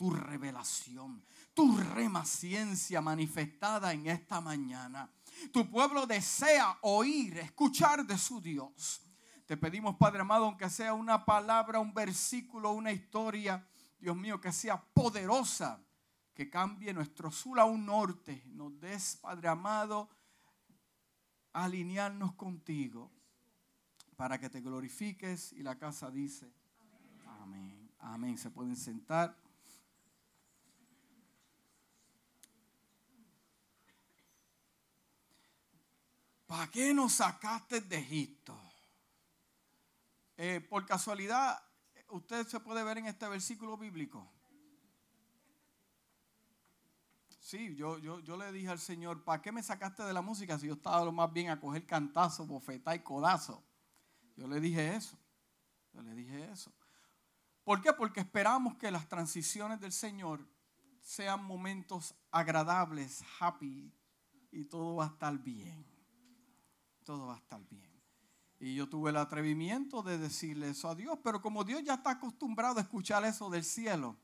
tu revelación, tu rema ciencia manifestada en esta mañana. Tu pueblo desea oír, escuchar de su Dios. Te pedimos, Padre amado, aunque sea una palabra, un versículo, una historia, Dios mío, que sea poderosa, que cambie nuestro sur a un norte. Nos des, Padre amado, alinearnos contigo para que te glorifiques. Y la casa dice, amén, amén. Se pueden sentar. ¿Para qué nos sacaste de Egipto? Eh, por casualidad, usted se puede ver en este versículo bíblico. Sí, yo, yo, yo le dije al Señor, ¿para qué me sacaste de la música si yo estaba lo más bien a coger cantazo, bofetá y codazo? Yo le dije eso. Yo le dije eso. ¿Por qué? Porque esperamos que las transiciones del Señor sean momentos agradables, happy, y todo va a estar bien. Todo va a estar bien. Y yo tuve el atrevimiento de decirle eso a Dios, pero como Dios ya está acostumbrado a escuchar eso del cielo,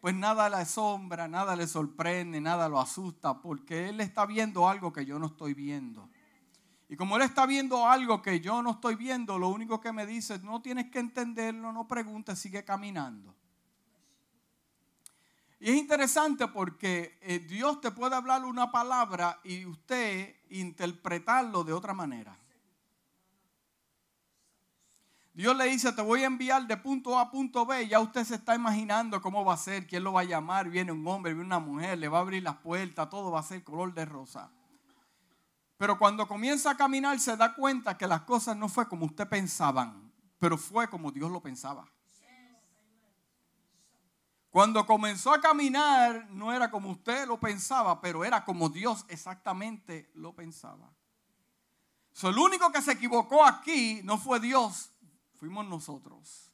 pues nada le asombra, nada le sorprende, nada lo asusta, porque Él está viendo algo que yo no estoy viendo. Y como Él está viendo algo que yo no estoy viendo, lo único que me dice es, no tienes que entenderlo, no preguntes, sigue caminando. Y es interesante porque eh, Dios te puede hablar una palabra y usted interpretarlo de otra manera. Dios le dice, te voy a enviar de punto A a punto B. Ya usted se está imaginando cómo va a ser, quién lo va a llamar. Viene un hombre, viene una mujer, le va a abrir las puertas, todo va a ser color de rosa. Pero cuando comienza a caminar se da cuenta que las cosas no fue como usted pensaban, pero fue como Dios lo pensaba. Cuando comenzó a caminar no era como usted lo pensaba, pero era como Dios exactamente lo pensaba. So, el único que se equivocó aquí no fue Dios, fuimos nosotros.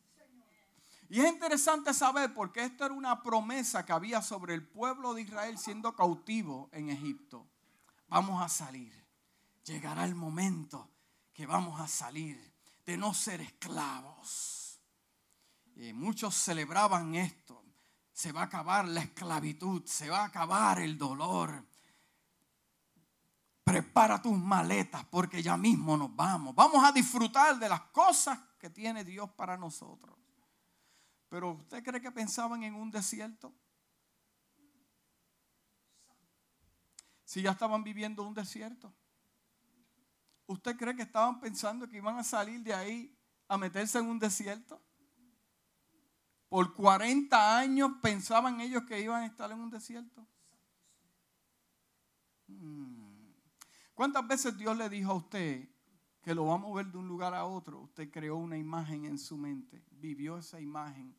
Y es interesante saber porque esto era una promesa que había sobre el pueblo de Israel siendo cautivo en Egipto. Vamos a salir llegará el momento que vamos a salir de no ser esclavos. Muchos celebraban esto. Se va a acabar la esclavitud, se va a acabar el dolor. Prepara tus maletas porque ya mismo nos vamos. Vamos a disfrutar de las cosas que tiene Dios para nosotros. Pero ¿usted cree que pensaban en un desierto? Si ya estaban viviendo un desierto. ¿Usted cree que estaban pensando que iban a salir de ahí a meterse en un desierto? Por 40 años pensaban ellos que iban a estar en un desierto. Hmm. ¿Cuántas veces Dios le dijo a usted que lo va a mover de un lugar a otro? Usted creó una imagen en su mente, vivió esa imagen.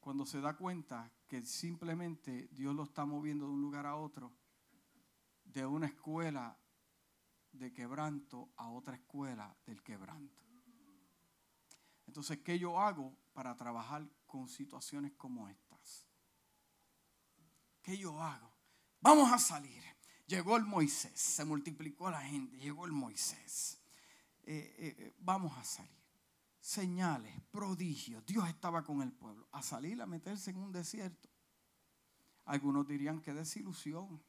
Cuando se da cuenta que simplemente Dios lo está moviendo de un lugar a otro, de una escuela de quebranto a otra escuela del quebranto. Entonces, ¿qué yo hago para trabajar con situaciones como estas? ¿Qué yo hago? Vamos a salir. Llegó el Moisés, se multiplicó la gente, llegó el Moisés. Eh, eh, eh, vamos a salir. Señales, prodigios. Dios estaba con el pueblo. A salir a meterse en un desierto. Algunos dirían que desilusión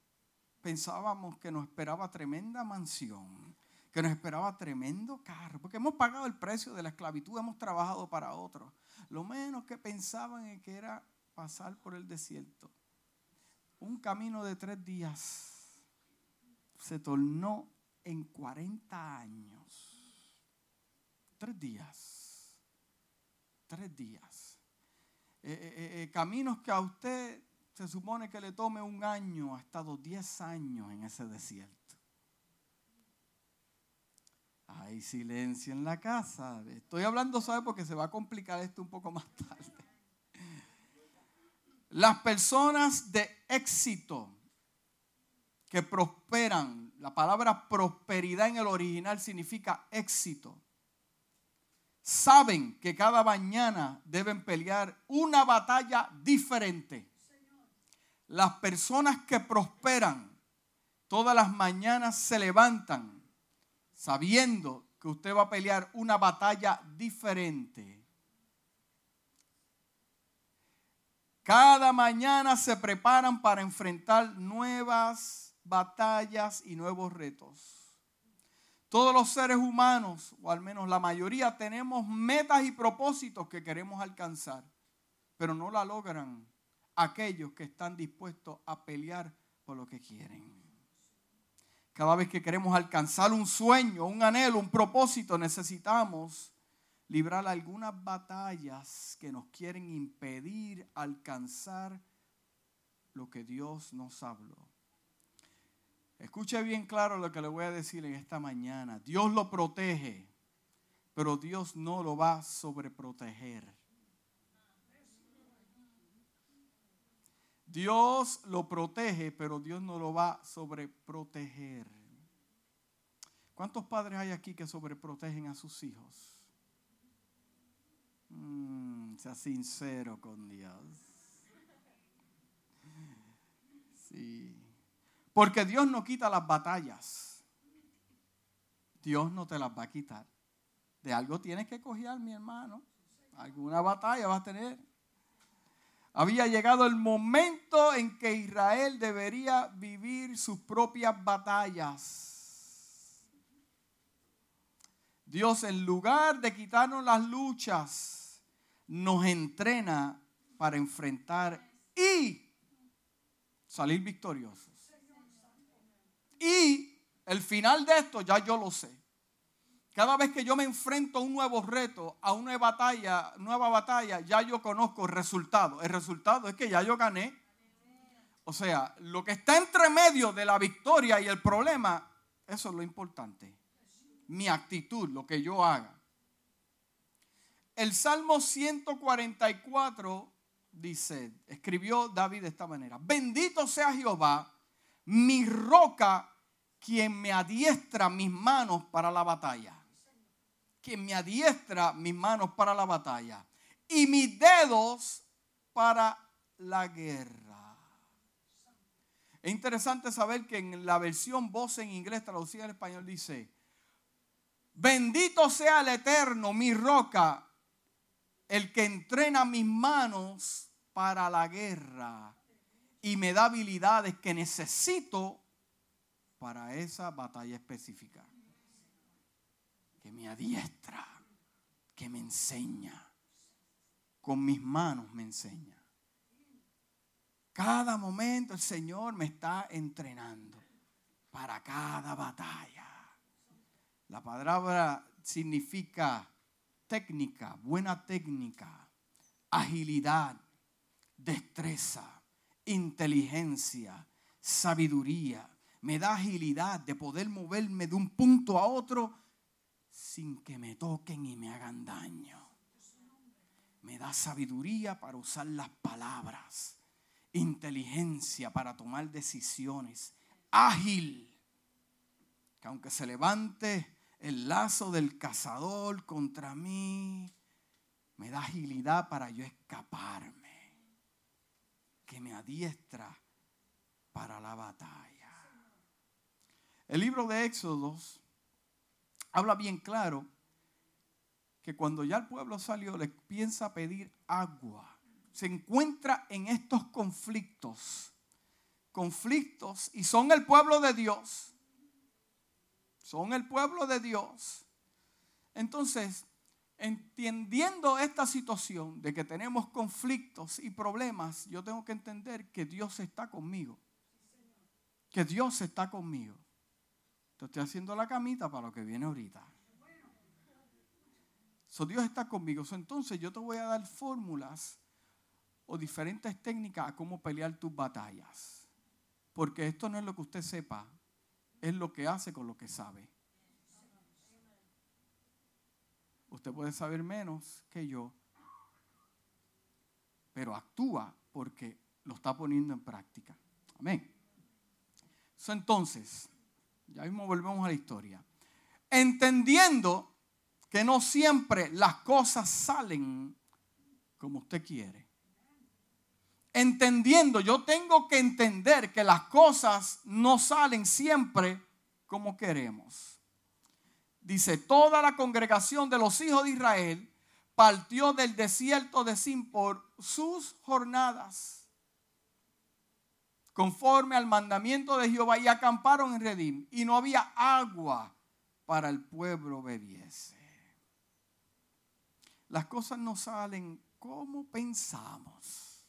pensábamos que nos esperaba tremenda mansión, que nos esperaba tremendo carro, porque hemos pagado el precio de la esclavitud, hemos trabajado para otros. Lo menos que pensaban es que era pasar por el desierto. Un camino de tres días se tornó en 40 años. Tres días. Tres días. Eh, eh, eh, caminos que a usted se supone que le tome un año, ha estado 10 años en ese desierto. Hay silencio en la casa. Estoy hablando, ¿sabe? Porque se va a complicar esto un poco más tarde. Las personas de éxito que prosperan, la palabra prosperidad en el original significa éxito, saben que cada mañana deben pelear una batalla diferente las personas que prosperan todas las mañanas se levantan sabiendo que usted va a pelear una batalla diferente. Cada mañana se preparan para enfrentar nuevas batallas y nuevos retos. Todos los seres humanos, o al menos la mayoría, tenemos metas y propósitos que queremos alcanzar, pero no la logran aquellos que están dispuestos a pelear por lo que quieren. Cada vez que queremos alcanzar un sueño, un anhelo, un propósito, necesitamos librar algunas batallas que nos quieren impedir alcanzar lo que Dios nos habló. Escuche bien claro lo que le voy a decir en esta mañana. Dios lo protege, pero Dios no lo va a sobreproteger. Dios lo protege, pero Dios no lo va a sobreproteger. ¿Cuántos padres hay aquí que sobreprotegen a sus hijos? Mm, sea sincero con Dios. Sí. Porque Dios no quita las batallas. Dios no te las va a quitar. De algo tienes que coger, mi hermano. Alguna batalla vas a tener. Había llegado el momento en que Israel debería vivir sus propias batallas. Dios en lugar de quitarnos las luchas, nos entrena para enfrentar y salir victoriosos. Y el final de esto ya yo lo sé. Cada vez que yo me enfrento a un nuevo reto, a una batalla, nueva batalla, ya yo conozco el resultado. El resultado es que ya yo gané. O sea, lo que está entre medio de la victoria y el problema, eso es lo importante. Mi actitud, lo que yo haga. El Salmo 144 dice, escribió David de esta manera, bendito sea Jehová, mi roca, quien me adiestra mis manos para la batalla. Quien me adiestra mis manos para la batalla. Y mis dedos para la guerra. Es interesante saber que en la versión voz en inglés traducida al español dice, bendito sea el eterno, mi roca, el que entrena mis manos para la guerra y me da habilidades que necesito para esa batalla específica. Que me adiestra, que me enseña, con mis manos me enseña. Cada momento el Señor me está entrenando para cada batalla. La palabra significa técnica, buena técnica, agilidad, destreza, inteligencia, sabiduría. Me da agilidad de poder moverme de un punto a otro sin que me toquen y me hagan daño. Me da sabiduría para usar las palabras, inteligencia para tomar decisiones, ágil, que aunque se levante el lazo del cazador contra mí me da agilidad para yo escaparme, que me adiestra para la batalla. El libro de Éxodos habla bien claro que cuando ya el pueblo salió le piensa pedir agua. Se encuentra en estos conflictos, conflictos, y son el pueblo de Dios son el pueblo de Dios. Entonces, entendiendo esta situación de que tenemos conflictos y problemas, yo tengo que entender que Dios está conmigo. Que Dios está conmigo. Te estoy haciendo la camita para lo que viene ahorita. So, Dios está conmigo. entonces yo te voy a dar fórmulas o diferentes técnicas a cómo pelear tus batallas. Porque esto no es lo que usted sepa, es lo que hace con lo que sabe. Usted puede saber menos que yo, pero actúa porque lo está poniendo en práctica. Amén. entonces, ya mismo volvemos a la historia. Entendiendo que no siempre las cosas salen como usted quiere entendiendo, yo tengo que entender que las cosas no salen siempre como queremos. Dice, toda la congregación de los hijos de Israel partió del desierto de Sin por sus jornadas, conforme al mandamiento de Jehová, y acamparon en Redim, y no había agua para el pueblo bebiese. Las cosas no salen como pensamos.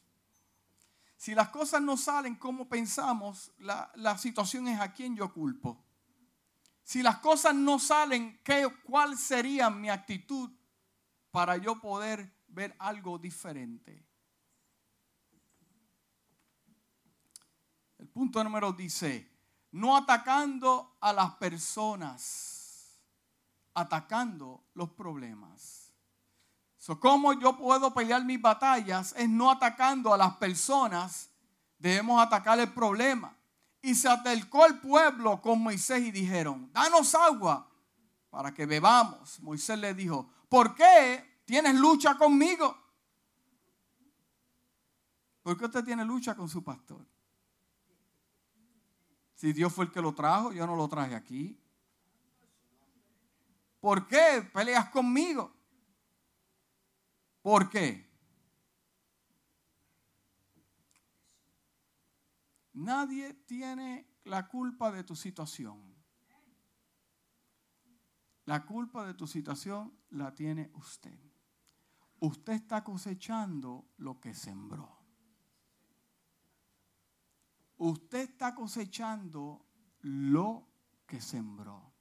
Si las cosas no salen como pensamos, la, la situación es a quien yo culpo. Si las cosas no salen, ¿qué, ¿cuál sería mi actitud para yo poder ver algo diferente? El punto número dice, no atacando a las personas, atacando los problemas. So, ¿Cómo yo puedo pelear mis batallas? Es no atacando a las personas, debemos atacar el problema. Y se acercó el pueblo con Moisés y dijeron, danos agua para que bebamos. Moisés le dijo, ¿por qué tienes lucha conmigo? ¿Por qué usted tiene lucha con su pastor? Si Dios fue el que lo trajo, yo no lo traje aquí. ¿Por qué peleas conmigo? ¿Por qué? Nadie tiene la culpa de tu situación. La culpa de tu situación la tiene usted. Usted está cosechando lo que sembró. Usted está cosechando lo que sembró.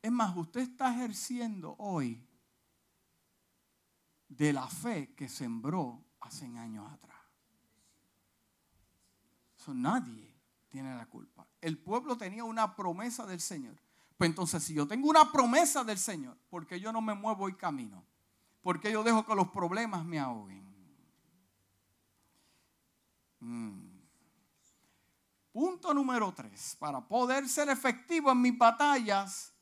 Es más, usted está ejerciendo hoy de la fe que sembró hace años atrás nadie tiene la culpa. El pueblo tenía una promesa del Señor. Pues entonces, si yo tengo una promesa del Señor, ¿por qué yo no me muevo y camino? ¿Por qué yo dejo que los problemas me ahoguen? Mm. Punto número tres. Para poder ser efectivo en mis batallas,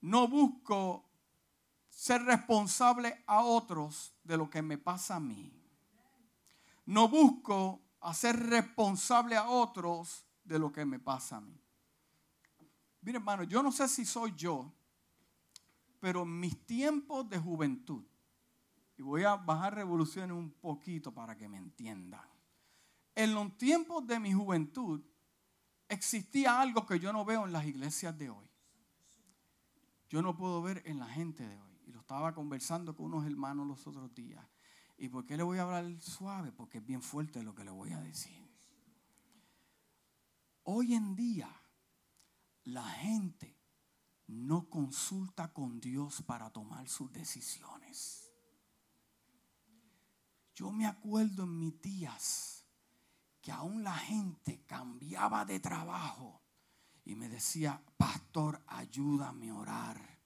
no busco ser responsable a otros de lo que me pasa a mí. No busco hacer responsable a otros de lo que me pasa a mí. Mire, hermano, yo no sé si soy yo, pero en mis tiempos de juventud, y voy a bajar revoluciones un poquito para que me entiendan. En los tiempos de mi juventud existía algo que yo no veo en las iglesias de hoy. Yo no puedo ver en la gente de hoy. Y lo estaba conversando con unos hermanos los otros días. ¿Y por qué le voy a hablar suave? Porque es bien fuerte lo que le voy a decir. Hoy en día, la gente no consulta con Dios para tomar sus decisiones. Yo me acuerdo en mis días que aún la gente cambiaba de trabajo y me decía, pastor, ayúdame a orar,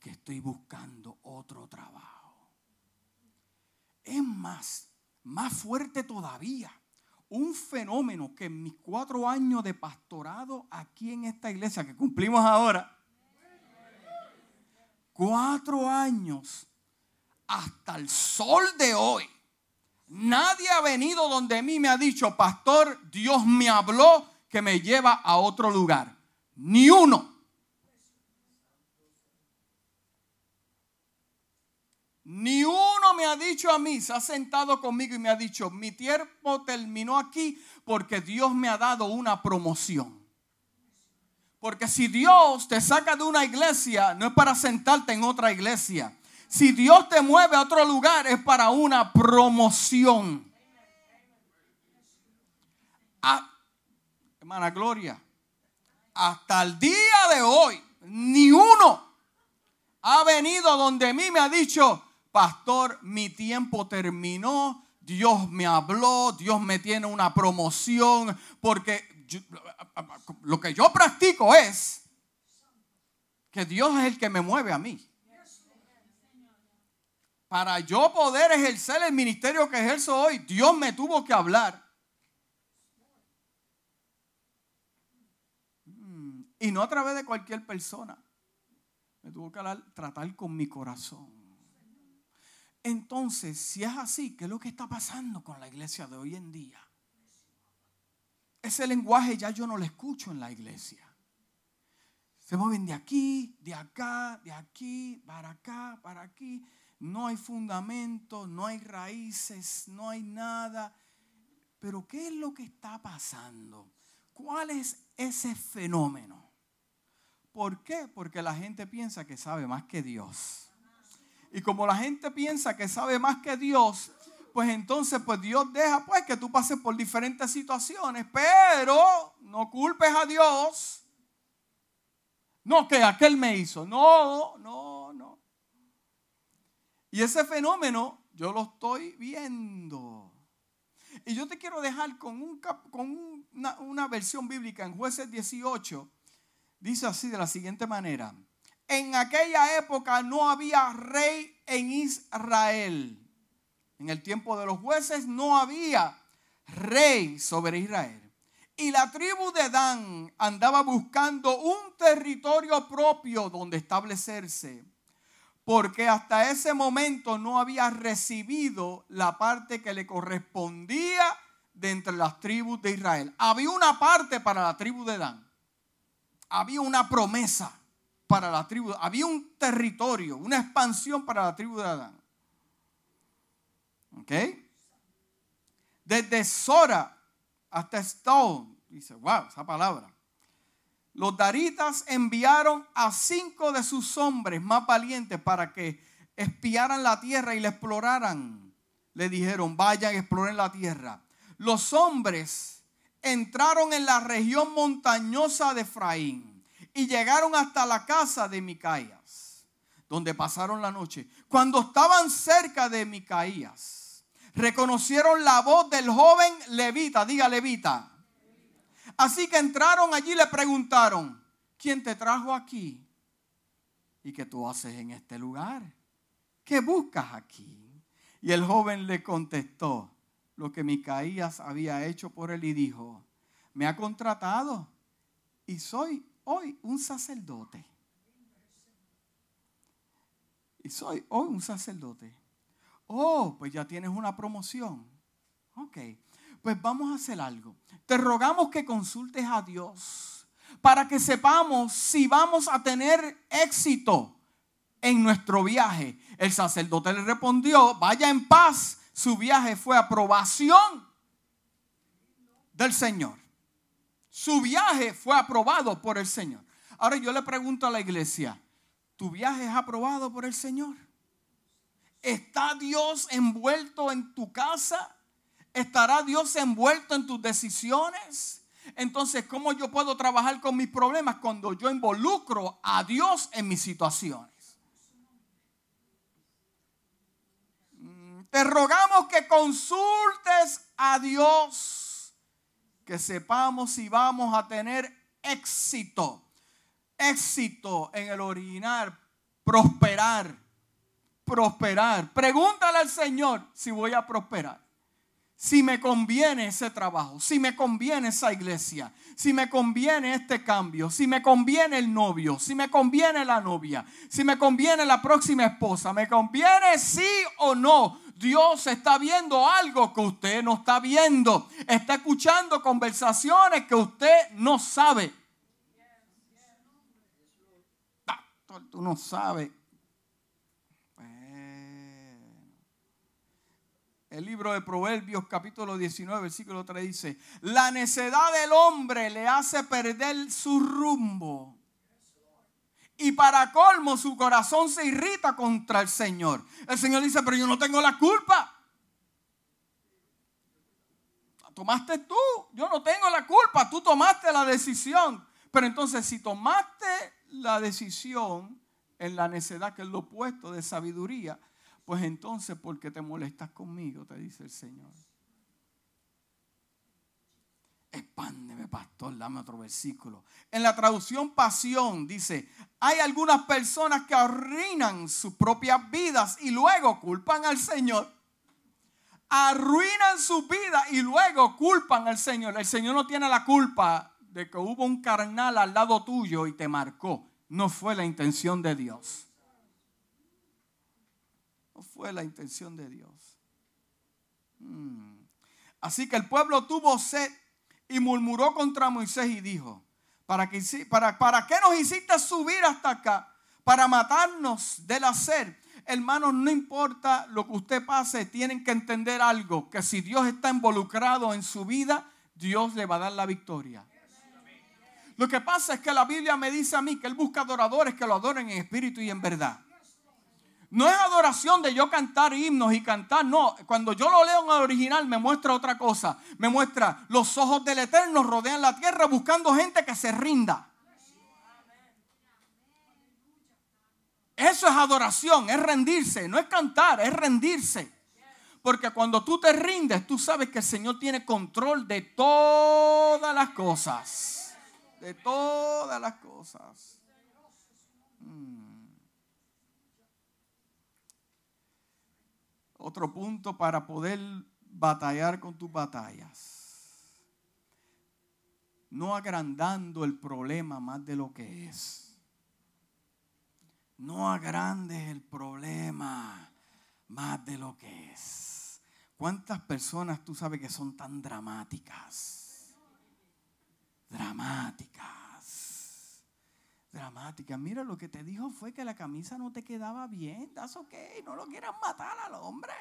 que estoy buscando otro trabajo. Es más, más fuerte todavía. Un fenómeno que en mis cuatro años de pastorado aquí en esta iglesia que cumplimos ahora, cuatro años hasta el sol de hoy, nadie ha venido donde mí me ha dicho, pastor, Dios me habló que me lleva a otro lugar. Ni uno. Ni uno me ha dicho a mí, se ha sentado conmigo y me ha dicho, mi tiempo terminó aquí porque Dios me ha dado una promoción. Porque si Dios te saca de una iglesia, no es para sentarte en otra iglesia. Si Dios te mueve a otro lugar, es para una promoción. Ah, hermana Gloria, hasta el día de hoy, ni uno ha venido donde mí me ha dicho, pastor, mi tiempo terminó, Dios me habló, Dios me tiene una promoción, porque lo que yo practico es que Dios es el que me mueve a mí. Para yo poder ejercer el ministerio que ejerzo hoy, Dios me tuvo que hablar. Mm, y no a través de cualquier persona. Me tuvo que tratar con mi corazón. Entonces, si es así, ¿qué es lo que está pasando con la iglesia de hoy en día? Ese lenguaje ya yo no lo escucho en la iglesia. Se mueven de aquí, de acá, de aquí, para acá, para aquí. No hay fundamento, no hay raíces, no hay nada. Pero ¿qué es lo que está pasando? ¿Cuál es ese fenómeno? ¿Por qué? Porque la gente piensa que sabe más que Dios. Y como la gente piensa que sabe más que Dios, pues entonces pues Dios deja pues que tú pases por diferentes situaciones, pero no culpes a Dios. No, que aquel me hizo. No, no. Y ese fenómeno yo lo estoy viendo. Y yo te quiero dejar con, un, con una, una versión bíblica en jueces 18. Dice así de la siguiente manera. En aquella época no había rey en Israel. En el tiempo de los jueces no había rey sobre Israel. Y la tribu de Dan andaba buscando un territorio propio donde establecerse, porque hasta ese momento no había recibido la parte que le correspondía de entre las tribus de Israel. Había una parte para la tribu de Dan. Había una promesa para la tribu. Había un territorio, una expansión para la tribu de Dan. ¿Ok? Desde Sora hasta Stone. Dice, wow, esa palabra. Los daritas enviaron a cinco de sus hombres más valientes para que espiaran la tierra y la exploraran. Le dijeron, vayan, exploren la tierra. Los hombres entraron en la región montañosa de Efraín y llegaron hasta la casa de Micaías, donde pasaron la noche. Cuando estaban cerca de Micaías, reconocieron la voz del joven levita, diga levita. Así que entraron allí y le preguntaron, ¿quién te trajo aquí? ¿Y qué tú haces en este lugar? ¿Qué buscas aquí? Y el joven le contestó lo que Micaías había hecho por él y dijo, me ha contratado y soy hoy un sacerdote. Y soy hoy un sacerdote. Oh, pues ya tienes una promoción. Ok, pues vamos a hacer algo. Te rogamos que consultes a Dios para que sepamos si vamos a tener éxito en nuestro viaje. El sacerdote le respondió, vaya en paz. Su viaje fue aprobación del Señor. Su viaje fue aprobado por el Señor. Ahora yo le pregunto a la iglesia, ¿tu viaje es aprobado por el Señor? ¿Está Dios envuelto en tu casa? ¿Estará Dios envuelto en tus decisiones? Entonces, ¿cómo yo puedo trabajar con mis problemas cuando yo involucro a Dios en mis situaciones? Mm, te rogamos que consultes a Dios, que sepamos si vamos a tener éxito, éxito en el original, prosperar prosperar. Pregúntale al Señor si voy a prosperar. Si me conviene ese trabajo, si me conviene esa iglesia, si me conviene este cambio, si me conviene el novio, si me conviene la novia, si me conviene la próxima esposa, me conviene sí o no. Dios está viendo algo que usted no está viendo. Está escuchando conversaciones que usted no sabe. Tú no sabes El libro de Proverbios capítulo 19, versículo 3 dice, la necedad del hombre le hace perder su rumbo. Y para colmo su corazón se irrita contra el Señor. El Señor dice, pero yo no tengo la culpa. Tomaste tú, yo no tengo la culpa, tú tomaste la decisión. Pero entonces si tomaste la decisión en la necedad, que es lo opuesto de sabiduría, pues entonces, ¿por qué te molestas conmigo? Te dice el Señor. Expándeme, pastor, dame otro versículo. En la traducción pasión dice, hay algunas personas que arruinan sus propias vidas y luego culpan al Señor. Arruinan su vida y luego culpan al Señor. El Señor no tiene la culpa de que hubo un carnal al lado tuyo y te marcó. No fue la intención de Dios fue la intención de Dios. Hmm. Así que el pueblo tuvo sed y murmuró contra Moisés y dijo, ¿Para, que, para, ¿Para qué nos hiciste subir hasta acá? Para matarnos del hacer. Hermanos, no importa lo que usted pase, tienen que entender algo, que si Dios está involucrado en su vida, Dios le va a dar la victoria. Lo que pasa es que la Biblia me dice a mí que Él busca adoradores que lo adoren en espíritu y en verdad. No es adoración de yo cantar himnos y cantar, no. Cuando yo lo leo en el original me muestra otra cosa. Me muestra los ojos del Eterno rodean la tierra buscando gente que se rinda. Eso es adoración, es rendirse, no es cantar, es rendirse. Porque cuando tú te rindes, tú sabes que el Señor tiene control de todas las cosas. De todas las cosas. Hmm. Otro punto para poder batallar con tus batallas. No agrandando el problema más de lo que es. No agrandes el problema más de lo que es. ¿Cuántas personas tú sabes que son tan dramáticas? Dramáticas. Dramáticas. Mira, lo que te dijo fue que la camisa no te quedaba bien. Das ok, no lo quieras matar al hombre.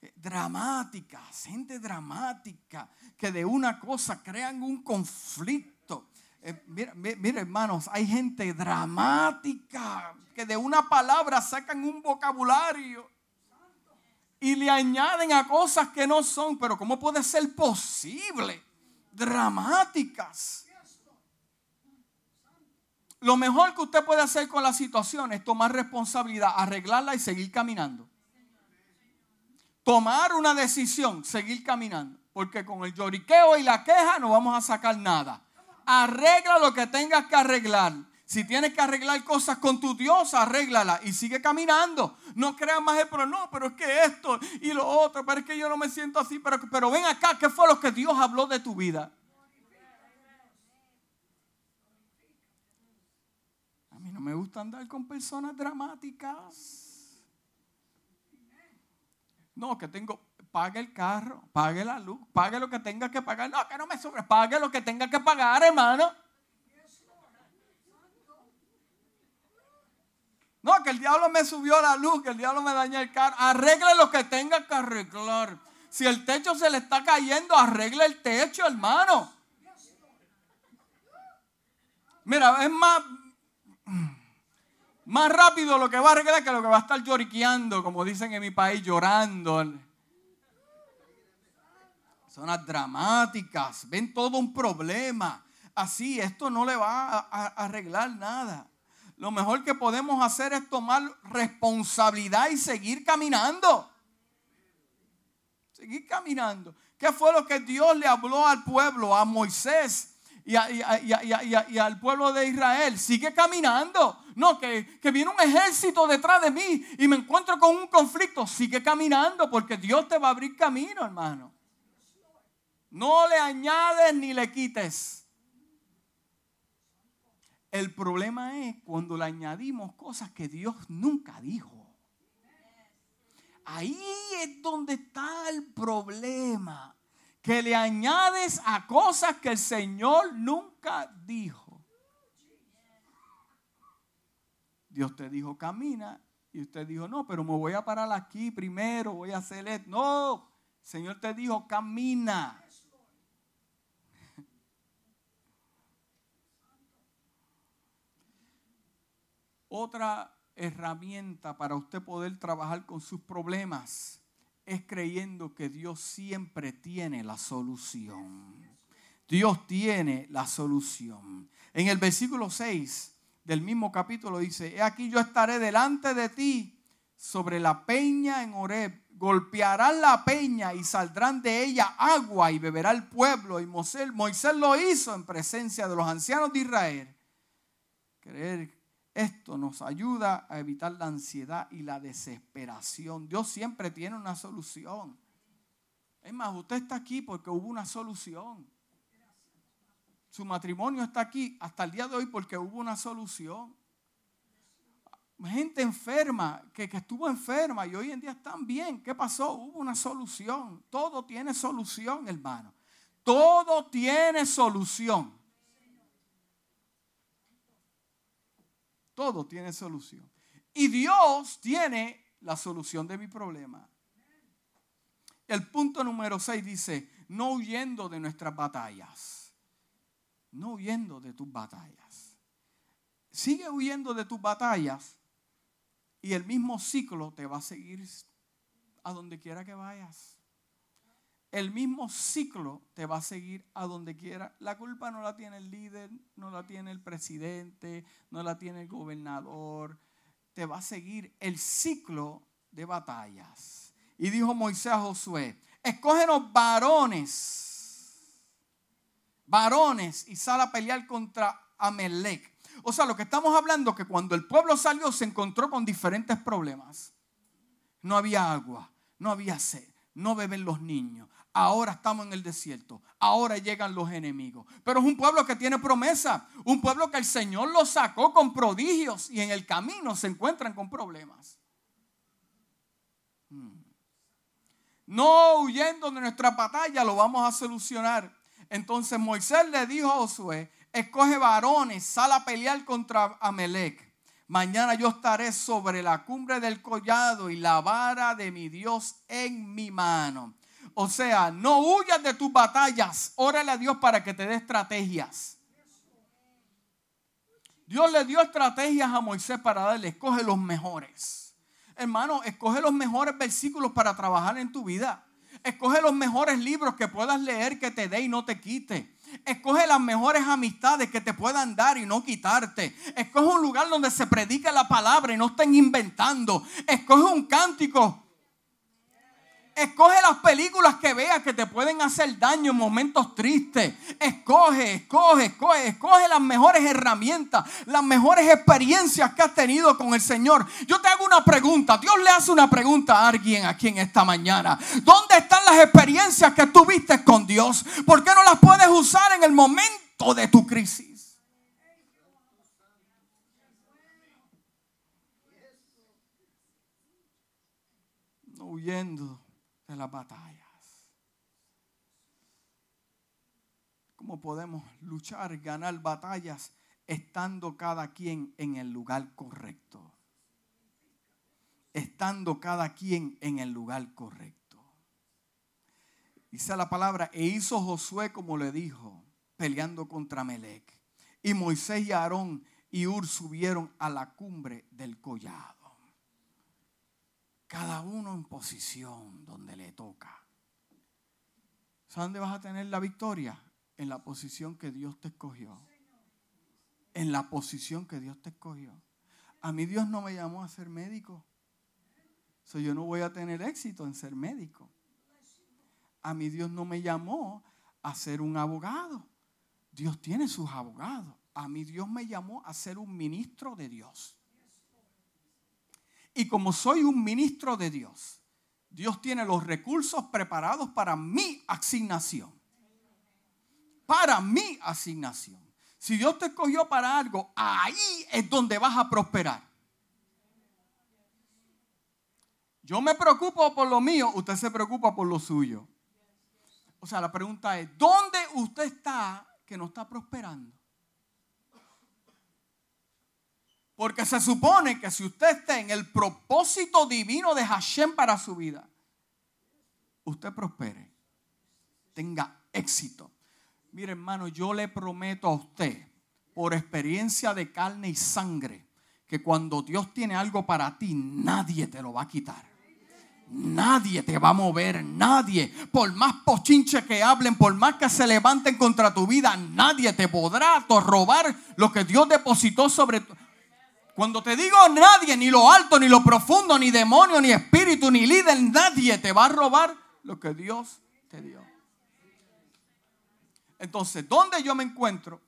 Eh, dramáticas, gente dramática, que de una cosa crean un conflicto eh, mira, hermanos, hay gente dramática que de una palabra sacan un vocabulario y le añaden a cosas que no son, pero ¿cómo puede ser posible? Dramáticas. Lo mejor que usted puede hacer con la situación es tomar responsabilidad, arreglarla y seguir caminando. Tomar una decisión, seguir caminando. Porque con el lloriqueo y la queja no vamos a sacar nada arregla lo que tengas que arreglar. Si tienes que arreglar cosas con tu Dios, arréglala y sigue caminando. No creas más el pero no, pero es que esto y lo otro, pero es que yo no me siento así. Pero, pero ven acá, ¿qué fue lo que Dios habló de tu vida? A mí no me gusta andar con personas dramáticas. No, que tengo, pague el carro, pague la luz, pague lo que tenga que pagar. No, que no me sobre, pague lo que tenga que pagar, hermano. No, que el diablo me subió la luz, que el diablo me dañó el carro. Arregle lo que tenga que arreglar. Si el techo se le está cayendo, arregle el techo, hermano. Mira, es más, más rápido lo que va a arreglar que lo que va a estar lloriqueando, como dicen en mi país, llorando personas dramáticas, ven todo un problema. Así, esto no le va a, arreglar nada. Lo mejor que podemos hacer es tomar responsabilidad y seguir caminando. Seguir caminando. ¿Qué fue lo que Dios le habló al pueblo, a Moisés y, al pueblo de Israel? Sigue caminando. No, que, que viene un ejército detrás de mí y me encuentro con un conflicto. Sigue caminando porque Dios te va a abrir camino, hermano. No le añades ni le quites. El problema es cuando le añadimos cosas que Dios nunca dijo. Ahí es donde está el problema. Que le añades a cosas que el Señor nunca dijo. Dios te dijo camina y usted dijo no, pero me voy a parar aquí primero, voy a hacer esto. No, Señor te dijo camina. Otra herramienta para usted poder trabajar con sus problemas es creyendo que Dios siempre tiene la solución. Dios tiene la solución. En el versículo 6 del mismo capítulo dice, he aquí yo estaré delante de ti sobre la peña en Horeb. Golpearán la peña y saldrán de ella agua y beberá el pueblo. Y Moisés, Moisés lo hizo en presencia de los ancianos de Israel. Creer ayuda a evitar la ansiedad y la desesperación. Dios siempre tiene una solución. Es más, usted está aquí porque hubo una solución. Su matrimonio está aquí hasta el día de hoy porque hubo una solución. Gente enferma, que, que estuvo enferma y hoy en día están bien. ¿Qué pasó? Hubo una solución. Todo tiene solución, hermano. Todo tiene solución. Todo tiene solución. Y Dios tiene la solución de mi problema. El punto número 6 dice, no huyendo de nuestras batallas. No huyendo de tus batallas. Sigue huyendo de tus batallas y el mismo ciclo te va a seguir a donde quiera que vayas. El mismo ciclo te va a seguir a donde quiera. La culpa no la tiene el líder, no la tiene el presidente, no la tiene el gobernador. Te va a seguir el ciclo de batallas. Y dijo Moisés a Josué, escógenos varones, varones y sal a pelear contra Amelec. O sea, lo que estamos hablando es que cuando el pueblo salió se encontró con diferentes problemas. No había agua, no había sed, no beben los niños. Ahora estamos en el desierto, ahora llegan los enemigos. Pero es un pueblo que tiene promesa, un pueblo que el Señor lo sacó con prodigios y en el camino se encuentran con problemas. Hmm. No huyendo de nuestra batalla lo vamos a solucionar. Entonces Moisés le dijo a Josué, escoge varones, sal a pelear contra Amelec. Mañana yo estaré sobre la cumbre del collado y la vara de mi Dios en mi mano. O sea, no huyas de tus batallas. Órale a Dios para que te dé estrategias. Dios le dio estrategias a Moisés para darle, escoge los mejores. Hermano, escoge los mejores versículos para trabajar en tu vida. Escoge los mejores libros que puedas leer que te dé y no te quite. Escoge las mejores amistades que te puedan dar y no quitarte. Escoge un lugar donde se predique la palabra y no estén inventando. Escoge un cántico Escoge las películas que veas que te pueden hacer daño en momentos tristes. Escoge, escoge, escoge, escoge las mejores herramientas, las mejores experiencias que has tenido con el Señor. Yo te hago una pregunta. Dios le hace una pregunta a alguien aquí en esta mañana. ¿Dónde están las experiencias que tuviste con Dios? ¿Por qué no las puedes usar en el momento de tu crisis? No huyendo de las batallas. ¿Cómo podemos luchar, ganar batallas estando cada quien en el lugar correcto? Estando cada quien en el lugar correcto. Dice la palabra, e hizo Josué como le dijo, peleando contra Melec. Y Moisés y Aarón y Ur subieron a la cumbre del collado. Cada uno en posición donde le toca. ¿Sabes dónde vas a tener la victoria? En la posición que Dios te escogió. En la posición que Dios te escogió. A mí Dios no me llamó a ser médico. So, yo no voy a tener éxito en ser médico. A mí Dios no me llamó a ser un abogado. Dios tiene sus abogados. A mí Dios me llamó a ser un ministro de Dios. Y como soy un ministro de Dios, Dios tiene los recursos preparados para mi asignación. Para mi asignación. Si Dios te escogió para algo, ahí es donde vas a prosperar. Yo me preocupo por lo mío, usted se preocupa por lo suyo. O sea, la pregunta es, ¿dónde usted está que no está prosperando? Porque se supone que si usted está en el propósito divino de Hashem para su vida, usted prospere, tenga éxito. Mire hermano, yo le prometo a usted, por experiencia de carne y sangre, que cuando Dios tiene algo para ti, nadie te lo va a quitar. Nadie te va a mover, nadie. Por más pochinche que hablen, por más que se levanten contra tu vida, nadie te podrá robar lo que Dios depositó sobre tu cuando te digo nadie, ni lo alto, ni lo profundo, ni demonio, ni espíritu, ni líder, nadie te va a robar lo que Dios te dio. Entonces, ¿dónde yo me encuentro?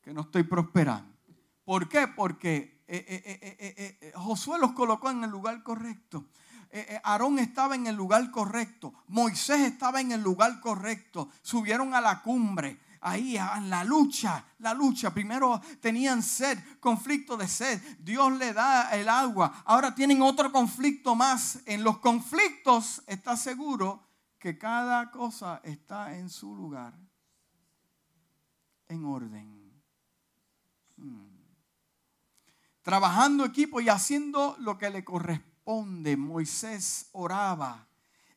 Que no estoy prosperando. ¿Por qué? Porque eh, eh, eh, Josué los colocó en el lugar correcto. Aarón estaba en el lugar correcto. Moisés estaba en el lugar correcto. Subieron a la cumbre ahí en la lucha, la lucha. Primero tenían sed, conflicto de sed. Dios le da el agua. Ahora tienen otro conflicto más. En los conflictos está seguro que cada cosa está en su lugar, en orden. Hmm. trabajando equipo y haciendo lo que le corresponde. Moisés oraba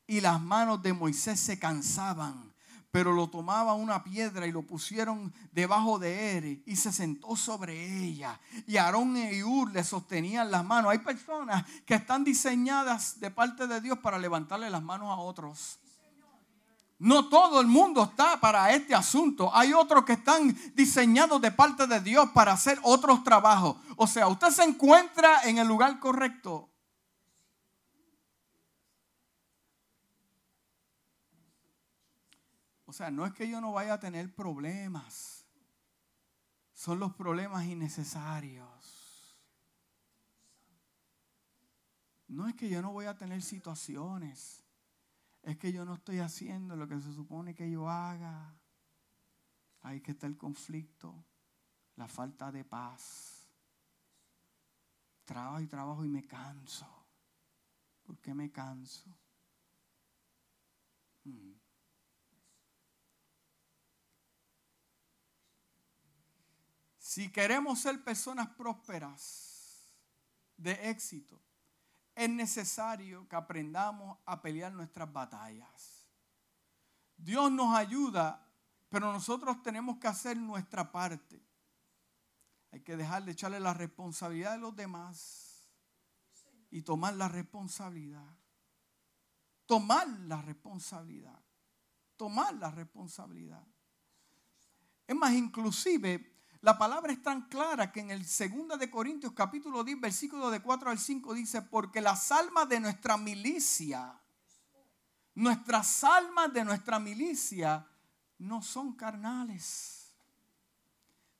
y las manos de Moisés se cansaban, pero lo tomaba una piedra y lo pusieron debajo de él y se sentó sobre ella. Y Aarón y Ur le sostenían las manos. Hay personas que están diseñadas de parte de Dios para levantarle las manos a otros. No todo el mundo está para este asunto. Hay otros que están diseñados de parte de Dios para hacer otros trabajos. O sea, usted se encuentra en el lugar correcto. O sea, no es que yo no vaya a tener problemas. Son los problemas innecesarios. No es que yo no voy a tener situaciones es que yo no estoy haciendo lo que se supone que yo haga. Ahí que está el conflicto, la falta de paz. Trabajo y trabajo y me canso. ¿Por qué me canso? Hmm. Si queremos ser personas prósperas, de éxito, es necesario que aprendamos a pelear nuestras batallas. Dios nos ayuda, pero nosotros tenemos que hacer nuestra parte. Hay que dejar de echarle la responsabilidad de los demás y tomar la responsabilidad. Tomar la responsabilidad. Tomar la responsabilidad. Es más, inclusive la palabra es tan clara que en el 2 de Corintios capítulo 10 versículo de 4 al 5 dice, porque las almas de nuestra milicia, nuestras almas de nuestra milicia no son carnales.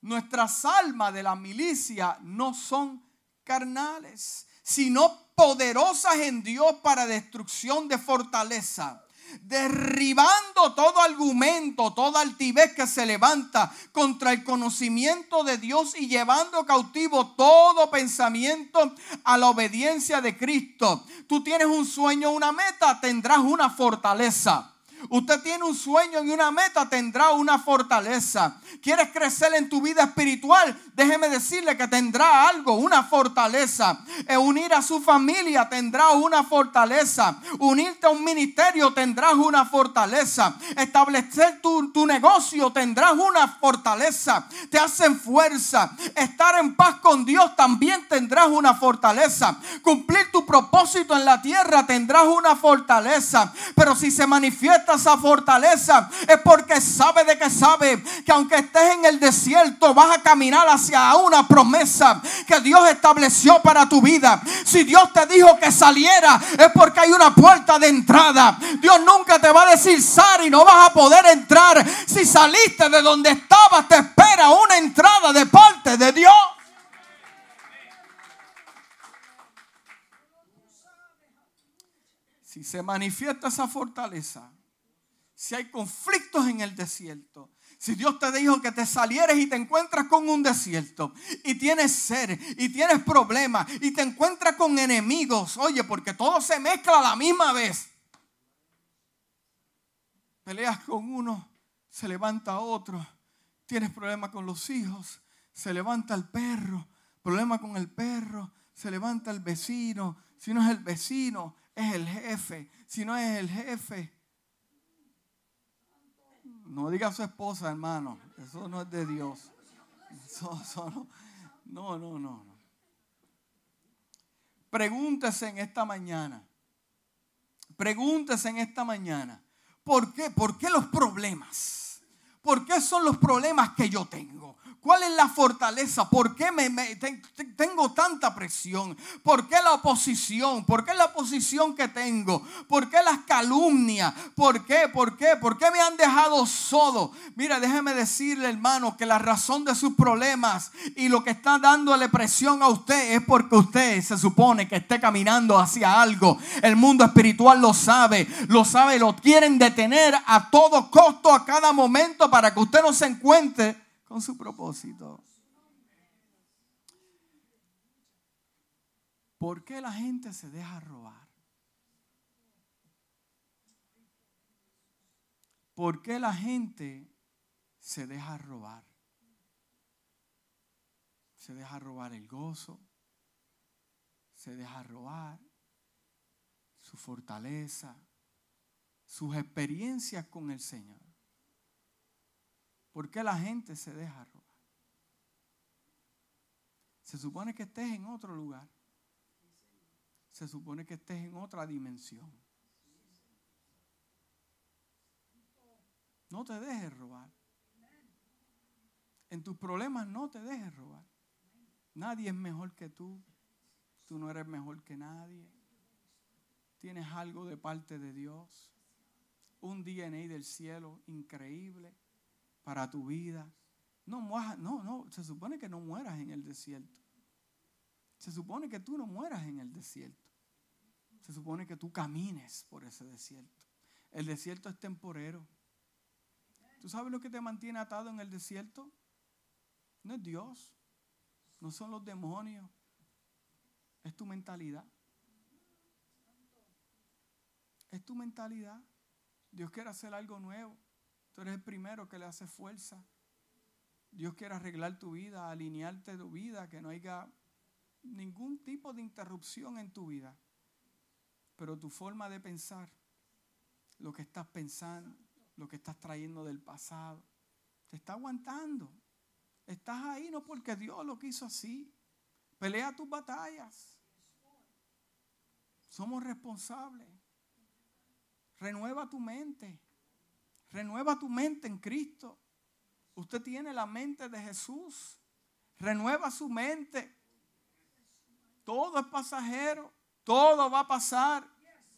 Nuestras almas de la milicia no son carnales, sino poderosas en Dios para destrucción de fortaleza derribando todo argumento, toda altivez que se levanta contra el conocimiento de Dios y llevando cautivo todo pensamiento a la obediencia de Cristo. Tú tienes un sueño, una meta, tendrás una fortaleza. Usted tiene un sueño y una meta, tendrá una fortaleza. ¿Quieres crecer en tu vida espiritual? Déjeme decirle que tendrá algo, una fortaleza. E unir a su familia tendrá una fortaleza. Unirte a un ministerio tendrás una fortaleza. Establecer tu, tu negocio tendrás una fortaleza. Te hacen fuerza. Estar en paz con Dios también tendrás una fortaleza. Cumplir tu propósito en la tierra tendrás una fortaleza. Pero si se manifiesta esa fortaleza es porque sabe de que sabe que aunque estés en el desierto vas a caminar hacia una promesa que Dios estableció para tu vida. Si Dios te dijo que saliera es porque hay una puerta de entrada. Dios nunca te va a decir sal y no vas a poder entrar. Si saliste de donde estabas te espera una entrada de parte de Dios. Si se manifiesta esa fortaleza, si hay conflictos en el desierto, si Dios te dijo que te salieres y te encuentras con un desierto y tienes sed y tienes problemas y te encuentras con enemigos, oye, porque todo se mezcla a la misma vez. Peleas con uno, se levanta otro, tienes problemas con los hijos, se levanta el perro, problema con el perro, se levanta el vecino, si no es el vecino, es el jefe, si no es el jefe, no diga a su esposa, hermano. Eso no es de Dios. no, no, no, no. Pregúntese en esta mañana. Pregúntese en esta mañana. ¿Por qué? ¿Por qué los problemas? ¿Por qué son los problemas que yo tengo? ¿Cuál es la fortaleza? ¿Por qué me, tengo tanta presión? ¿Por qué la oposición? ¿Por qué la oposición que tengo? ¿Por qué las calumnias? ¿Por qué? ¿Por qué? ¿Por qué me han dejado solo? Mira, déjeme decirle, hermano, que la razón de sus problemas y lo que está dándole presión a usted es porque usted se supone que esté caminando hacia algo. El mundo espiritual lo sabe, lo sabe, lo quieren detener a todo costo, a cada momento, para que usted no se encuentre con su propósito. ¿Por qué la gente se deja robar? ¿Por qué la gente se deja robar? Se deja robar el gozo, se deja robar, su fortaleza, sus experiencias con el Señor. ¿Por qué la gente se deja robar? Se supone que estés en otro lugar. Se supone que estés en otra dimensión. No te dejes robar. En tus problemas no te dejes robar. Nadie es mejor que tú. Tú no eres mejor que nadie. Tienes algo de parte de Dios. Un DNA del cielo increíble para tu vida. No, no, no, se supone que no mueras en el desierto. Se supone que tú no mueras en el desierto. Se supone que tú camines por ese desierto. El desierto es temporero. ¿Tú sabes lo que te mantiene atado en el desierto? No es Dios, no son los demonios, es tu mentalidad. Es tu mentalidad. Dios quiere hacer algo nuevo. Tú eres el primero que le hace fuerza. Dios quiere arreglar tu vida, alinearte tu vida, que no haya ningún tipo de interrupción en tu vida. Pero tu forma de pensar, lo que estás pensando, lo que estás trayendo del pasado, te está aguantando. Estás ahí no porque Dios lo quiso así. Pelea tus batallas. Somos responsables. Renueva tu mente. Renueva tu mente en Cristo. Usted tiene la mente de Jesús. Renueva su mente. Todo es pasajero. Todo va a pasar.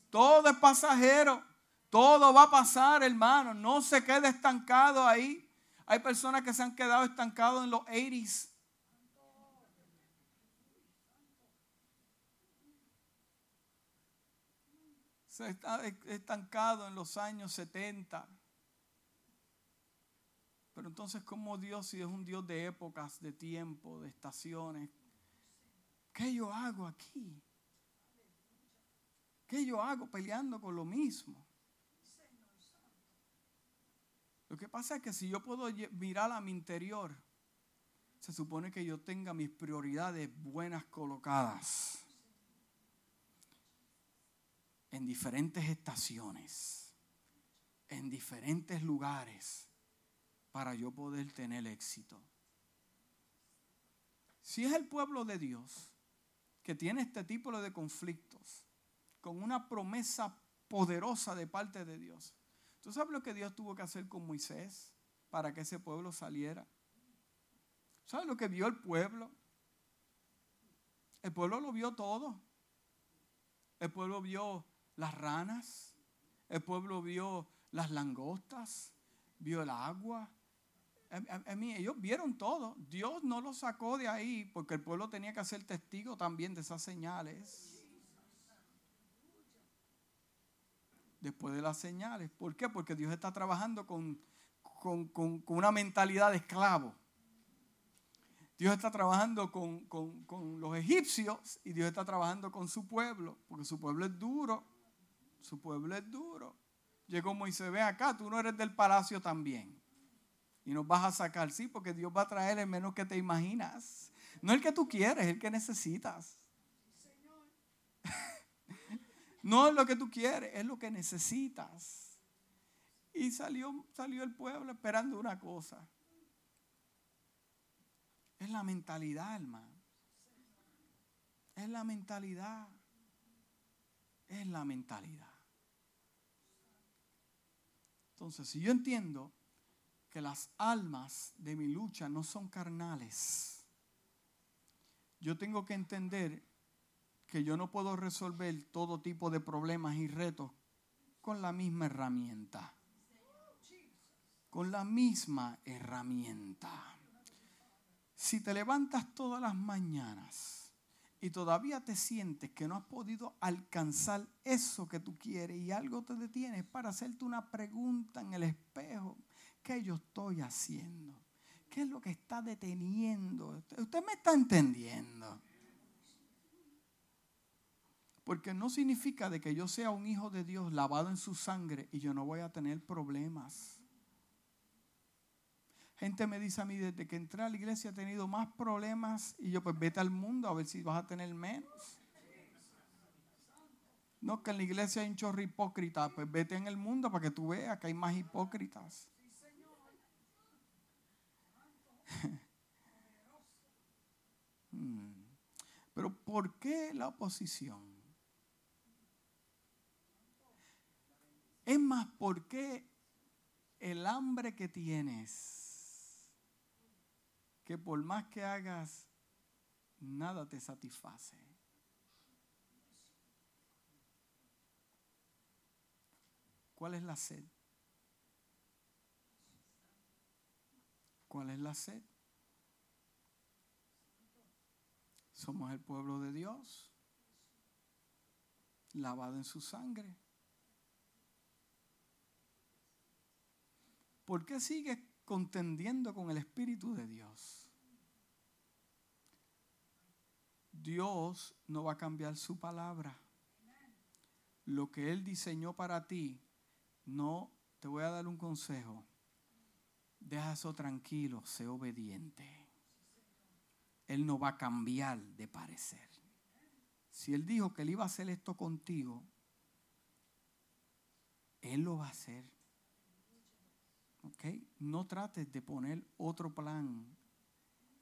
Todo es pasajero. Todo va a pasar, hermano. No se quede estancado ahí. Hay personas que se han quedado estancados en los 80s. Se está estancado en los años 70. Pero entonces, como Dios, si es un Dios de épocas, de tiempo, de estaciones, ¿qué yo hago aquí? ¿Qué yo hago peleando con lo mismo? Lo que pasa es que si yo puedo mirar a mi interior, se supone que yo tenga mis prioridades buenas colocadas en diferentes estaciones, en diferentes lugares, para yo poder tener éxito. Si es el pueblo de Dios que tiene este tipo de conflictos, con una promesa poderosa de parte de Dios, ¿Tú sabes lo que Dios tuvo que hacer con Moisés para que ese pueblo saliera? ¿Sabes lo que vio el pueblo? El pueblo lo vio todo. El pueblo vio las ranas. El pueblo vio las langostas. Vio el agua. A, mí, ellos vieron todo. Dios no lo sacó de ahí porque el pueblo tenía que ser testigo también de esas señales. después de las señales. ¿Por qué? Porque Dios está trabajando con, con, una mentalidad de esclavo. Dios está trabajando con, con, los egipcios y Dios está trabajando con su pueblo, porque su pueblo es duro. Su pueblo es duro. Llegó Moisés, ve acá, tú no eres del palacio también. Y nos vas a sacar, sí, porque Dios va a traer el menos que te imaginas. No el que tú quieres, el que necesitas. No es lo que tú quieres, es lo que necesitas. Y salió, salió el pueblo esperando una cosa. Es la mentalidad, hermano. Es la mentalidad. Es la mentalidad. Entonces, si yo entiendo que las almas de mi lucha no son carnales, yo tengo que entender que yo no puedo resolver todo tipo de problemas y retos con la misma herramienta. Con la misma herramienta. Si te levantas todas las mañanas y todavía te sientes que no has podido alcanzar eso que tú quieres y algo te detiene para hacerte una pregunta en el espejo, ¿qué yo estoy haciendo? ¿Qué es lo que está deteniendo? Usted me está entendiendo. Porque no significa de que yo sea un hijo de Dios lavado en su sangre y yo no voy a tener problemas. Gente me dice a mí, desde que entré a la iglesia he tenido más problemas y yo pues vete al mundo a ver si vas a tener menos. No, que en la iglesia hay un chorro hipócrita. Pues vete en el mundo para que tú veas que hay más hipócritas. Hmm. Pero ¿por qué la oposición? Es más, ¿por qué el hambre que tienes, que por más que hagas, nada te satisface? ¿Cuál es la sed? ¿Cuál es la sed? Somos el pueblo de Dios, lavado en su sangre. ¿Por qué sigues contendiendo con el Espíritu de Dios? Dios no va a cambiar su palabra. Lo que Él diseñó para ti, no, te voy a dar un consejo. Deja eso tranquilo, sé obediente. Él no va a cambiar de parecer. Si Él dijo que Él iba a hacer esto contigo, Él lo va a hacer. No trates de poner otro plan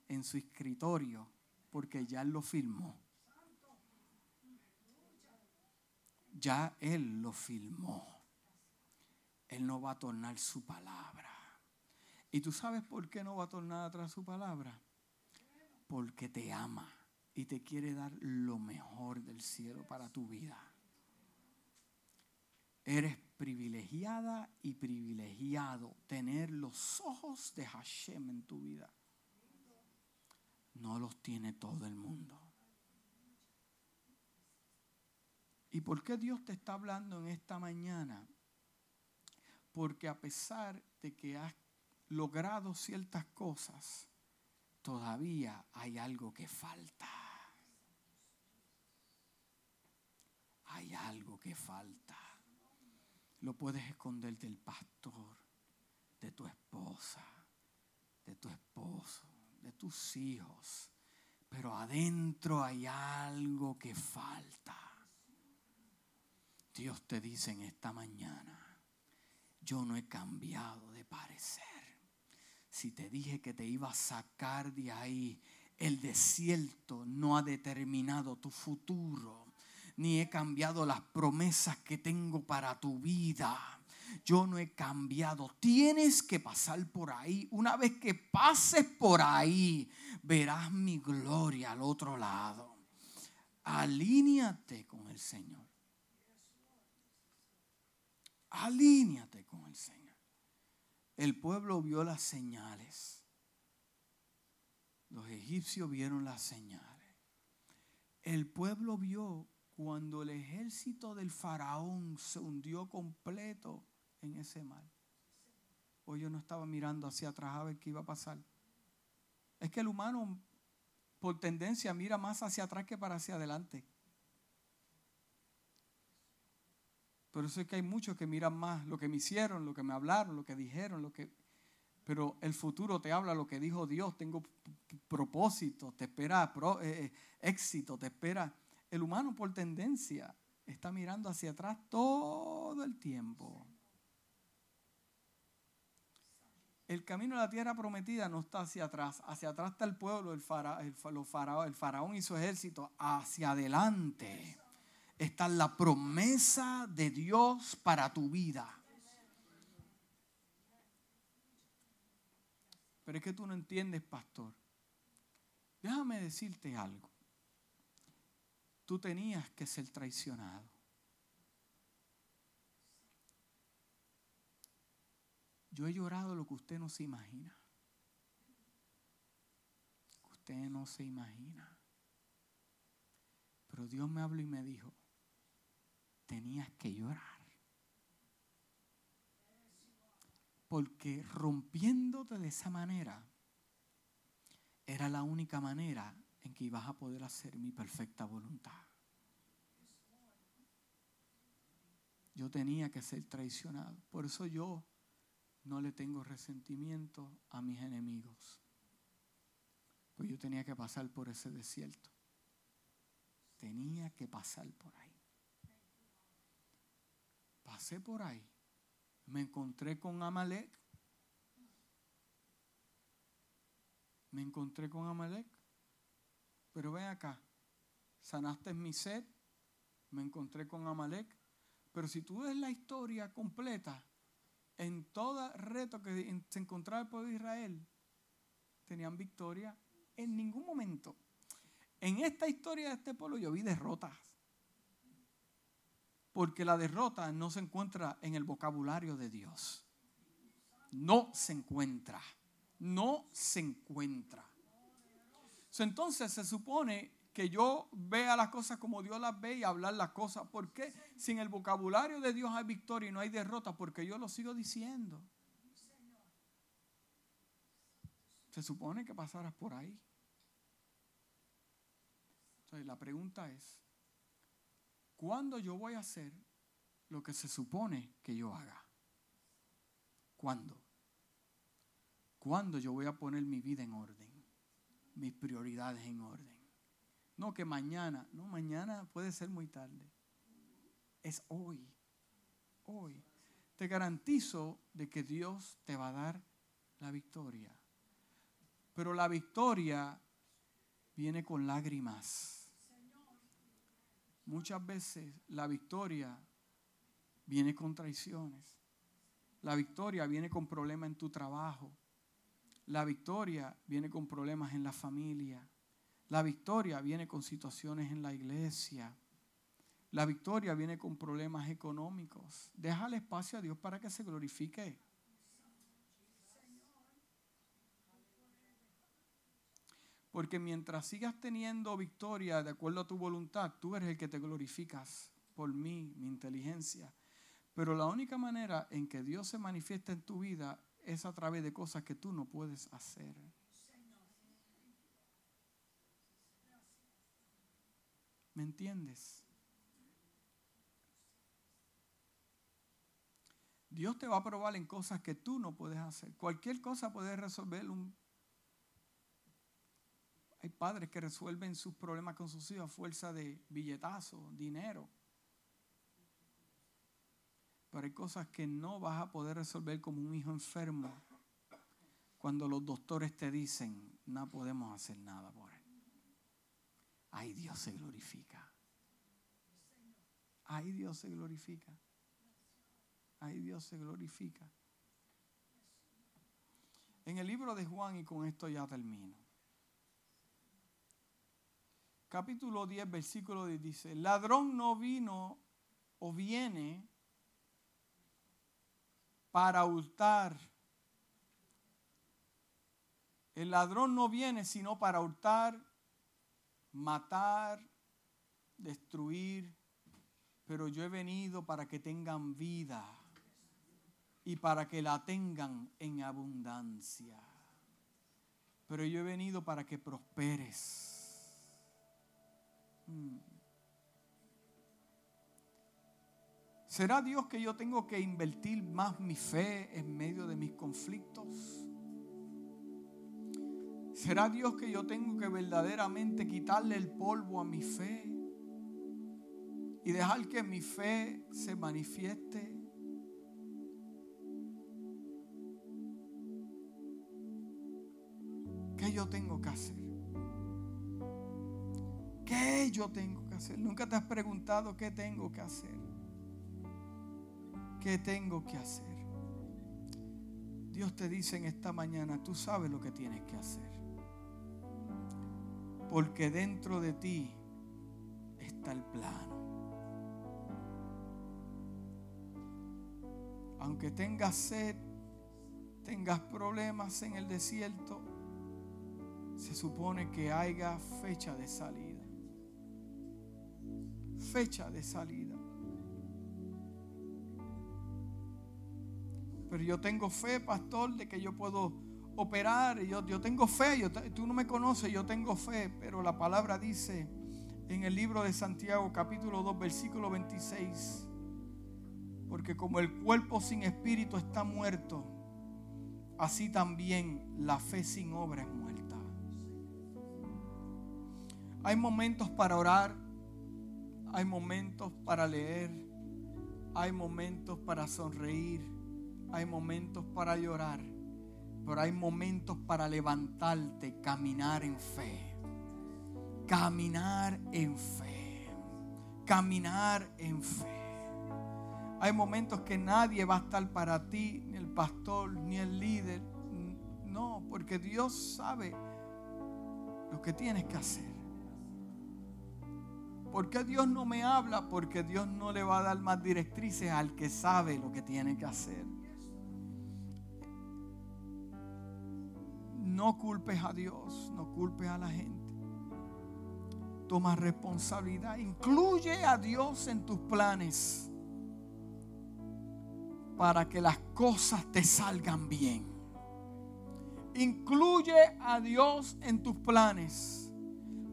en su escritorio porque ya Él lo filmó. Ya Él lo filmó. Él no va a tornar su palabra. ¿Y tú sabes por qué no va a tornar atrás su palabra? Porque te ama y te quiere dar lo mejor del cielo para tu vida. Eres privilegiada y privilegiado tener los ojos de Hashem en tu vida. No los tiene todo el mundo. ¿Y por qué Dios te está hablando en esta mañana? Porque a pesar de que has logrado ciertas cosas, todavía hay algo que falta. Hay algo que falta. Lo puedes esconder del pastor, de tu esposa, de tu esposo, de tus hijos. Pero adentro hay algo que falta. Dios te dice en esta mañana, yo no he cambiado de parecer. Si te dije que te iba a sacar de ahí, el desierto no ha determinado tu futuro ni he cambiado las promesas que tengo para tu vida. Yo no he cambiado. Tienes que pasar por ahí. Una vez que pases por ahí, verás mi gloria al otro lado. Alíñate con el Señor. Alíñate con el Señor. El pueblo vio las señales. Los egipcios vieron las señales. El pueblo vio cuando el ejército del faraón se hundió completo en ese mar. Hoy yo no estaba mirando hacia atrás a ver qué iba a pasar. Es que el humano por tendencia mira más hacia atrás que para hacia adelante. Eso es que hay muchos que miran más lo que me hicieron, lo que me hablaron, lo que dijeron, lo que... Pero el futuro te habla lo que dijo Dios. Tengo propósito, te espera eh, eh, éxito, te espera el humano por tendencia está mirando hacia atrás todo el tiempo. El camino de la tierra prometida no está hacia atrás. Hacia atrás está el pueblo, el, faraón, el faraón y su ejército. Hacia adelante está la promesa de Dios para tu vida. Pero es que tú no entiendes, pastor. Déjame decirte algo tú tenías que ser traicionado. Yo he llorado lo que usted no se imagina. Usted no se imagina. Pero Dios me habló y me dijo, tenías que llorar. Porque rompiéndote de esa manera, era la única manera en que ibas a poder hacer mi perfecta voluntad. Yo tenía que ser traicionado. Por eso yo no le tengo resentimiento a mis enemigos. Pues yo tenía que pasar por ese desierto. Tenía que pasar por ahí. Pasé por ahí, me encontré con Amalek. Me encontré con Amalek. Pero ven acá, sanaste mi sed, me encontré con Amalek. Pero si tú ves la historia completa, en todo reto que se encontraba el pueblo de Israel, tenían victoria en ningún momento. En esta historia de este pueblo yo vi derrotas. Porque la derrota no se encuentra en el vocabulario de Dios. No se encuentra. No se encuentra. Entonces se supone que yo vea las cosas como Dios las ve y hablar las cosas. ¿Por qué? Si en el vocabulario de Dios hay victoria y no hay derrota, porque yo lo sigo diciendo. Se supone que pasaras por ahí. Entonces la pregunta es, ¿cuándo yo voy a hacer lo que se supone que yo haga? ¿Cuándo? ¿Cuándo yo voy a poner mi vida en orden? Mis prioridades en orden. No que mañana, no, mañana puede ser muy tarde. Es hoy, hoy. Te garantizo de que Dios te va a dar la victoria. Pero la victoria viene con lágrimas. Muchas veces la victoria viene con traiciones. La victoria viene con problemas en tu trabajo. La victoria viene con problemas en la familia. La victoria viene con situaciones en la iglesia. La victoria viene con problemas económicos. Déjale espacio a Dios para que se glorifique. Porque mientras sigas teniendo victoria de acuerdo a tu voluntad, tú eres el que te glorificas por mí, mi inteligencia. Pero la única manera en que Dios se manifiesta en tu vida es a través de cosas que tú no puedes hacer. ¿Me entiendes? Dios te va a probar en cosas que tú no puedes hacer. Cualquier cosa puede resolver un hay padres que resuelven sus problemas con sus hijos a fuerza de billetazo, dinero. Pero hay cosas que no vas a poder resolver como un hijo enfermo cuando los doctores te dicen, no podemos hacer nada por él. Ahí Dios se glorifica. Ahí Dios se glorifica. Ahí Dios se glorifica. En el libro de Juan, y con esto ya termino capítulo 10, versículo 10 dice, ladrón no vino o viene para hurtar. El ladrón no viene sino para hurtar, matar, destruir, pero yo he venido para que tengan vida y para que la tengan en abundancia. Pero yo he venido para que prosperes. ¿Será Dios que yo tengo que invertir más mi fe en medio de mis conflictos? ¿Será Dios que yo tengo que verdaderamente quitarle el polvo a mi fe y dejar que mi fe se manifieste? ¿Qué yo tengo que hacer? ¿Qué yo tengo que hacer? Nunca te has preguntado qué tengo que hacer. ¿Qué tengo que hacer? Dios te dice en esta mañana, tú sabes lo que tienes que hacer. Porque dentro de ti está el plano. Aunque tengas sed, tengas problemas en el desierto, se supone que haya fecha de salida fecha de salida. Pero yo tengo fe, pastor, de que yo puedo operar. Yo, yo tengo fe, yo, tú no me conoces, yo tengo fe. Pero la palabra dice en el libro de Santiago capítulo 2 versículo 26. Porque como el cuerpo sin espíritu está muerto, así también la fe sin obra es muerta. Hay momentos para orar, hay momentos para leer, Hay momentos para sonreír, hay momentos para llorar, pero hay momentos para levantarte, caminar en fe. Caminar en fe. Caminar en fe. Hay momentos que nadie va a estar para ti, ni el pastor, ni el líder. No, porque Dios sabe lo que tienes que hacer. ¿Por qué Dios no me habla? Porque Dios no le va a dar más directrices al que sabe lo que tiene que hacer. No culpes a Dios, no culpes a la gente. Toma responsabilidad. Incluye a Dios en tus planes para que las cosas te salgan bien. Incluye a Dios en tus planes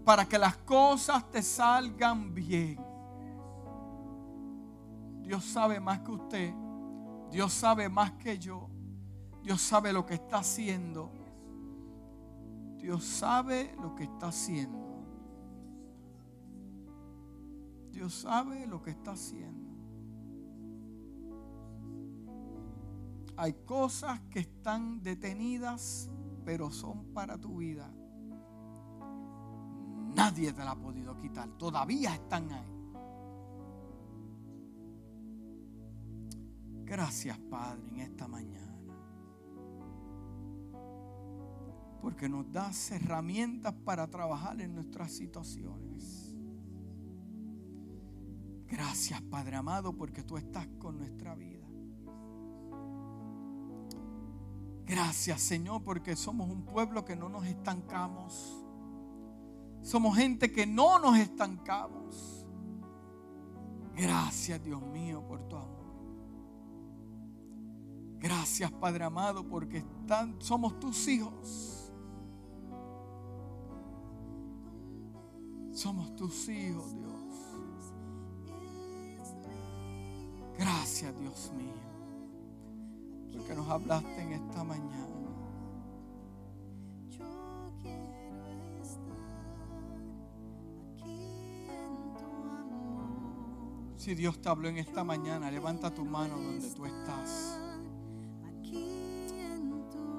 para que las cosas te salgan bien. Dios sabe más que usted. Dios sabe más que yo. Dios sabe lo que está haciendo. Dios sabe lo que está haciendo. Dios sabe lo que está haciendo. Hay cosas que están detenidas, pero son para tu vida. Nadie te la ha podido quitar. Todavía están ahí. Gracias, Padre, en esta mañana. Porque nos das herramientas para trabajar en nuestras situaciones. Gracias, Padre amado, porque tú estás con nuestra vida. Gracias, Señor, porque somos un pueblo que no nos estancamos somos gente que no nos estancamos. Gracias Dios mío por tu amor. Gracias Padre amado porque somos tus hijos. Somos tus hijos Dios. Gracias Dios mío. Porque nos hablaste en esta mañana. Si Dios te habló en esta mañana, levanta tu mano donde tú estás.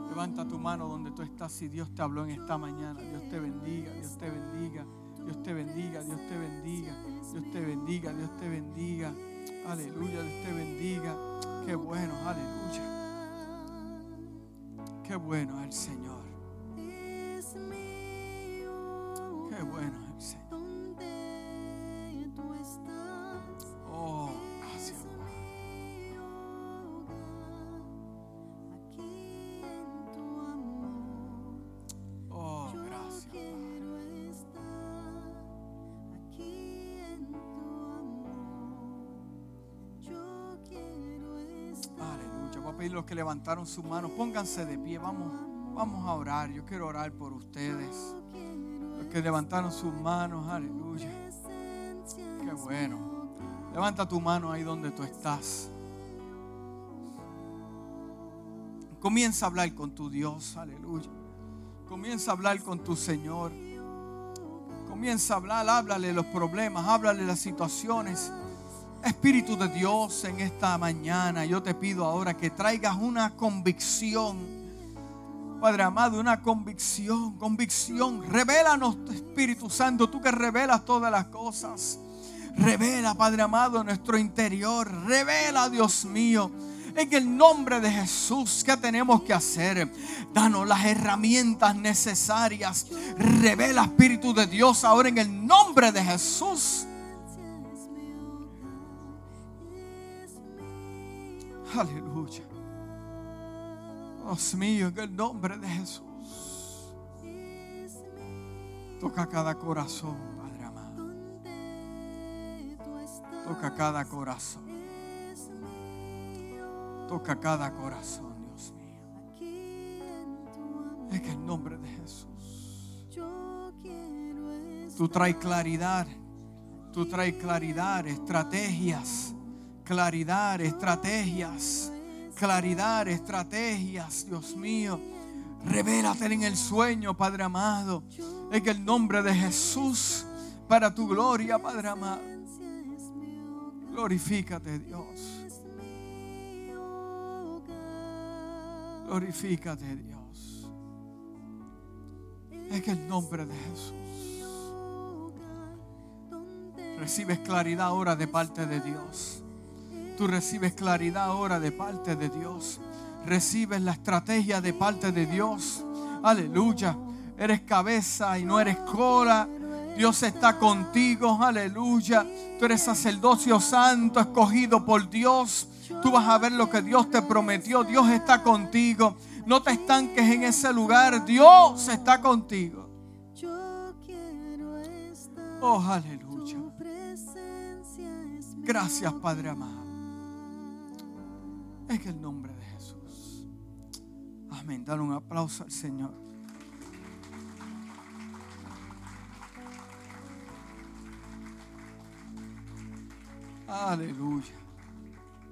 Levanta tu mano donde tú estás si Dios te habló en esta mañana. Dios te bendiga, Dios te bendiga, Dios te bendiga, Dios te bendiga, Dios te bendiga, Dios te bendiga. Aleluya, Dios te bendiga. Qué bueno, aleluya. Qué bueno el Señor. Que levantaron sus manos, pónganse de pie, vamos, vamos a orar. Yo quiero orar por ustedes. Los que levantaron sus manos, aleluya. Qué bueno. Levanta tu mano ahí donde tú estás. Comienza a hablar con tu Dios, aleluya. Comienza a hablar con tu Señor. Comienza a hablar, háblale los problemas, háblale las situaciones. Espíritu de Dios, en esta mañana yo te pido ahora que traigas una convicción. Padre amado, una convicción, convicción. Revélanos, Espíritu Santo, tú que revelas todas las cosas. Revela, Padre amado, nuestro interior. Revela, Dios mío. En el nombre de Jesús, ¿qué tenemos que hacer? Danos las herramientas necesarias. Revela, Espíritu de Dios, ahora en el nombre de Jesús. Aleluya. Dios mío, en el nombre de Jesús. Toca cada corazón, Padre amado. Toca cada corazón. Toca cada corazón, Dios mío. En el nombre de Jesús. Tú traes claridad. Tú traes claridad, estrategias claridad, estrategias, claridad, estrategias, Dios mío. Revélate en el sueño, Padre amado, en el nombre de Jesús, para tu gloria, Padre amado. Glorifícate, Dios. Glorifícate, Dios. En el nombre de Jesús. Recibes claridad ahora de parte de Dios. Tú recibes claridad ahora de parte de Dios. Recibes la estrategia de parte de Dios. Aleluya. Eres cabeza y no eres cola. Dios está contigo. Aleluya. Tú eres sacerdocio santo, escogido por Dios. Tú vas a ver lo que Dios te prometió. Dios está contigo. No te estanques en ese lugar. Dios está contigo. Oh, aleluya. Gracias, Padre amado. En el nombre de Jesús. Amén. Dale un aplauso al Señor. Aleluya.